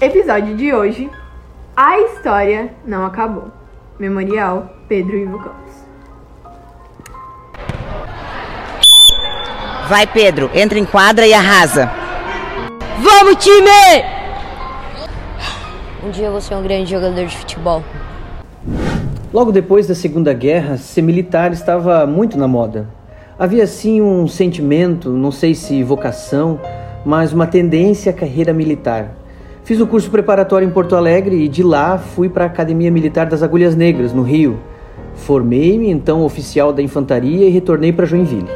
Episódio de hoje: A história não acabou. Memorial Pedro Ivo Campos. Vai, Pedro, entra em quadra e arrasa. Vamos, time! Um dia eu vou ser um grande jogador de futebol. Logo depois da Segunda Guerra, ser militar estava muito na moda. Havia sim um sentimento, não sei se vocação, mas uma tendência à carreira militar. Fiz o curso preparatório em Porto Alegre e de lá fui para a Academia Militar das Agulhas Negras, no Rio. Formei-me então oficial da infantaria e retornei para Joinville.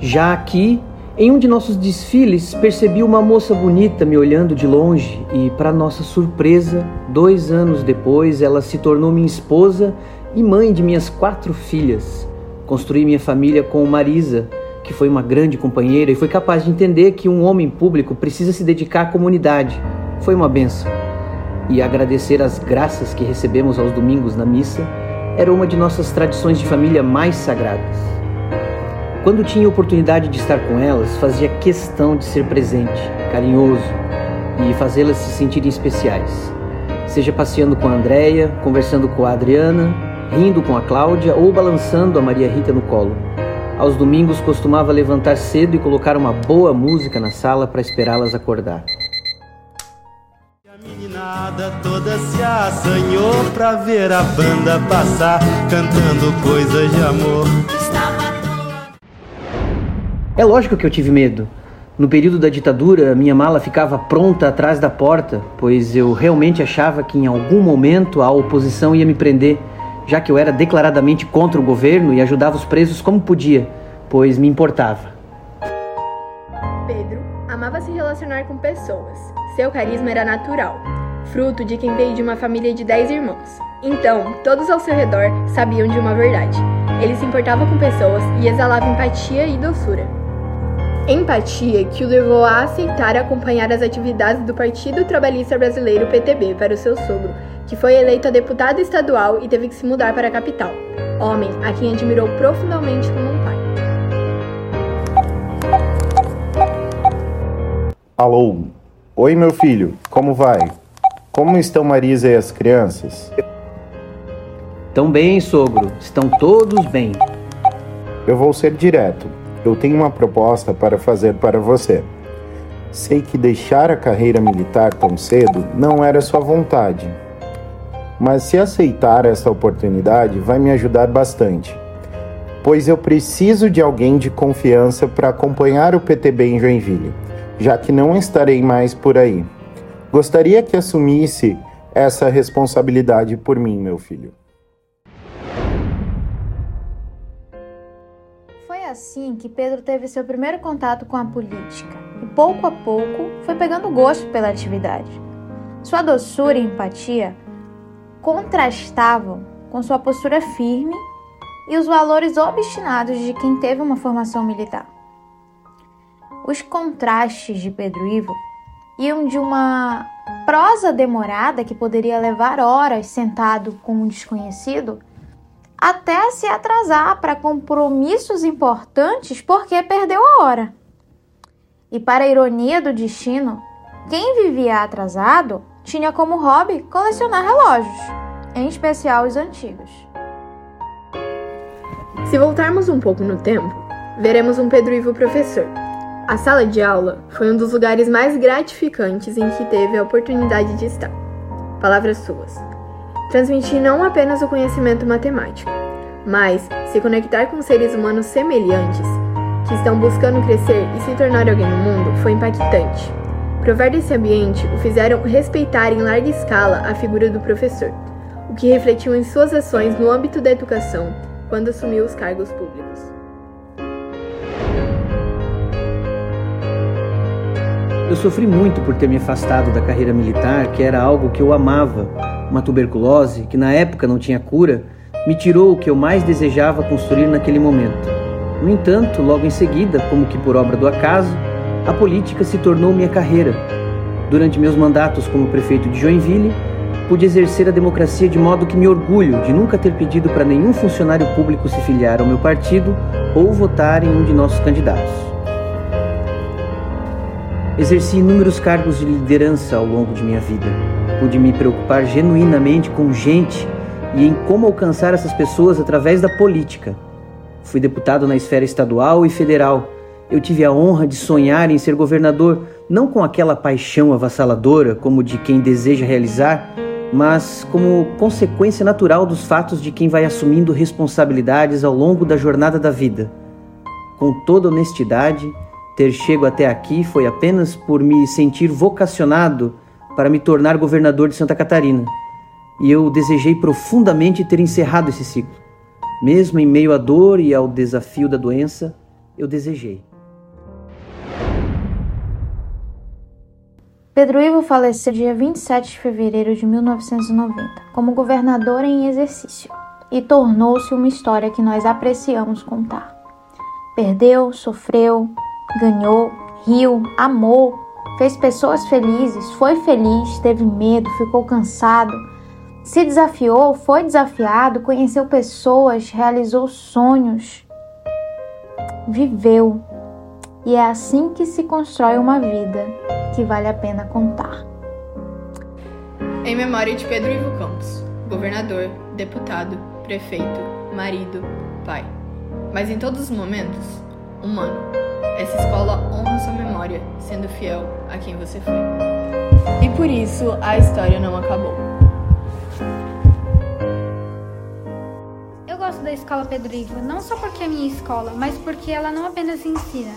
Já aqui, em um de nossos desfiles, percebi uma moça bonita me olhando de longe e, para nossa surpresa, dois anos depois ela se tornou minha esposa e mãe de minhas quatro filhas. Construí minha família com Marisa, que foi uma grande companheira e foi capaz de entender que um homem público precisa se dedicar à comunidade. Foi uma benção. E agradecer as graças que recebemos aos domingos na missa era uma de nossas tradições de família mais sagradas. Quando tinha oportunidade de estar com elas, fazia questão de ser presente, carinhoso e fazê-las se sentirem especiais. Seja passeando com a Andréia, conversando com a Adriana, rindo com a Cláudia ou balançando a Maria Rita no colo. Aos domingos costumava levantar cedo e colocar uma boa música na sala para esperá-las acordar. A meninada toda se assanhou pra ver a banda passar, cantando coisas de amor. É lógico que eu tive medo. No período da ditadura, minha mala ficava pronta atrás da porta, pois eu realmente achava que em algum momento a oposição ia me prender já que eu era declaradamente contra o governo e ajudava os presos como podia, pois me importava. Pedro amava se relacionar com pessoas. Seu carisma era natural, fruto de quem veio de uma família de dez irmãos. Então, todos ao seu redor sabiam de uma verdade. Ele se importava com pessoas e exalava empatia e doçura. Empatia que o levou a aceitar acompanhar as atividades do Partido Trabalhista Brasileiro PTB para o seu sogro, que foi eleito a deputado estadual e teve que se mudar para a capital. Homem a quem admirou profundamente como um pai. Alô? Oi, meu filho, como vai? Como estão Marisa e as crianças? Tão bem, sogro, estão todos bem. Eu vou ser direto. Eu tenho uma proposta para fazer para você. Sei que deixar a carreira militar tão cedo não era sua vontade, mas se aceitar essa oportunidade vai me ajudar bastante, pois eu preciso de alguém de confiança para acompanhar o PTB em Joinville, já que não estarei mais por aí. Gostaria que assumisse essa responsabilidade por mim, meu filho. Foi assim que Pedro teve seu primeiro contato com a política e, pouco a pouco, foi pegando gosto pela atividade. Sua doçura e empatia contrastavam com sua postura firme e os valores obstinados de quem teve uma formação militar. Os contrastes de Pedro Ivo iam de uma prosa demorada que poderia levar horas sentado com um desconhecido até se atrasar para compromissos importantes porque perdeu a hora. E para a ironia do destino, quem vivia atrasado tinha como hobby colecionar relógios, em especial os antigos. Se voltarmos um pouco no tempo, veremos um Pedro Ivo professor. A sala de aula foi um dos lugares mais gratificantes em que teve a oportunidade de estar. Palavras suas. Transmitir não apenas o conhecimento matemático, mas se conectar com seres humanos semelhantes que estão buscando crescer e se tornar alguém no mundo foi impactante. Provar desse ambiente o fizeram respeitar em larga escala a figura do professor, o que refletiu em suas ações no âmbito da educação quando assumiu os cargos públicos. Eu sofri muito por ter me afastado da carreira militar, que era algo que eu amava. Uma tuberculose, que na época não tinha cura, me tirou o que eu mais desejava construir naquele momento. No entanto, logo em seguida, como que por obra do acaso, a política se tornou minha carreira. Durante meus mandatos como prefeito de Joinville, pude exercer a democracia de modo que me orgulho de nunca ter pedido para nenhum funcionário público se filiar ao meu partido ou votar em um de nossos candidatos. Exerci inúmeros cargos de liderança ao longo de minha vida. Pude me preocupar genuinamente com gente e em como alcançar essas pessoas através da política. Fui deputado na esfera estadual e federal. Eu tive a honra de sonhar em ser governador, não com aquela paixão avassaladora como de quem deseja realizar, mas como consequência natural dos fatos de quem vai assumindo responsabilidades ao longo da jornada da vida. Com toda honestidade, ter chego até aqui foi apenas por me sentir vocacionado para me tornar governador de Santa Catarina. E eu desejei profundamente ter encerrado esse ciclo. Mesmo em meio à dor e ao desafio da doença, eu desejei. Pedro Ivo faleceu dia 27 de fevereiro de 1990 como governador em exercício e tornou-se uma história que nós apreciamos contar. Perdeu, sofreu, ganhou, riu, amou, fez pessoas felizes, foi feliz, teve medo, ficou cansado, se desafiou, foi desafiado, conheceu pessoas, realizou sonhos, viveu. E é assim que se constrói uma vida que vale a pena contar. Em memória de Pedro Ivo Campos, governador, deputado, prefeito, marido, pai. Mas em todos os momentos, humano. Essa escola honra sua memória, sendo fiel a quem você foi. E por isso a história não acabou. Eu gosto da escola Pedro Ivo, não só porque é minha escola, mas porque ela não apenas ensina,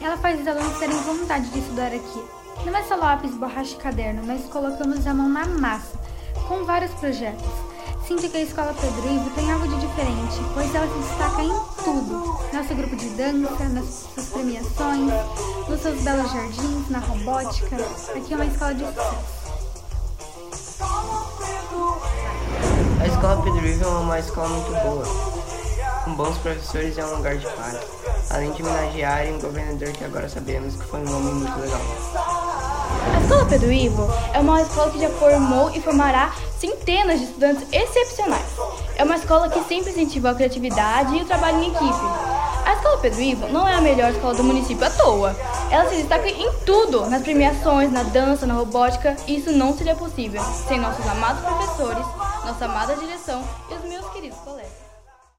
ela faz os alunos terem vontade de estudar aqui. Não é só lápis, borracha e caderno, mas colocamos a mão na massa, com vários projetos. Sinto que a Escola Pedro Ivo tem algo de diferente, pois ela se destaca em tudo. Nosso grupo de dança, nas suas premiações, nos seus belos jardins, na robótica. Aqui é uma escola de sucesso. A Escola Pedro Ivo é uma escola muito boa, com bons professores é um lugar de paz, além de homenagear um governador que agora sabemos que foi um homem muito legal. Escola Pedro Ivo é uma escola que já formou e formará centenas de estudantes excepcionais. É uma escola que sempre incentiva a criatividade e o trabalho em equipe. A Escola Pedro Ivo não é a melhor escola do município à toa. Ela se destaca em tudo, nas premiações, na dança, na robótica, e isso não seria possível sem nossos amados professores, nossa amada direção e os meus queridos colegas.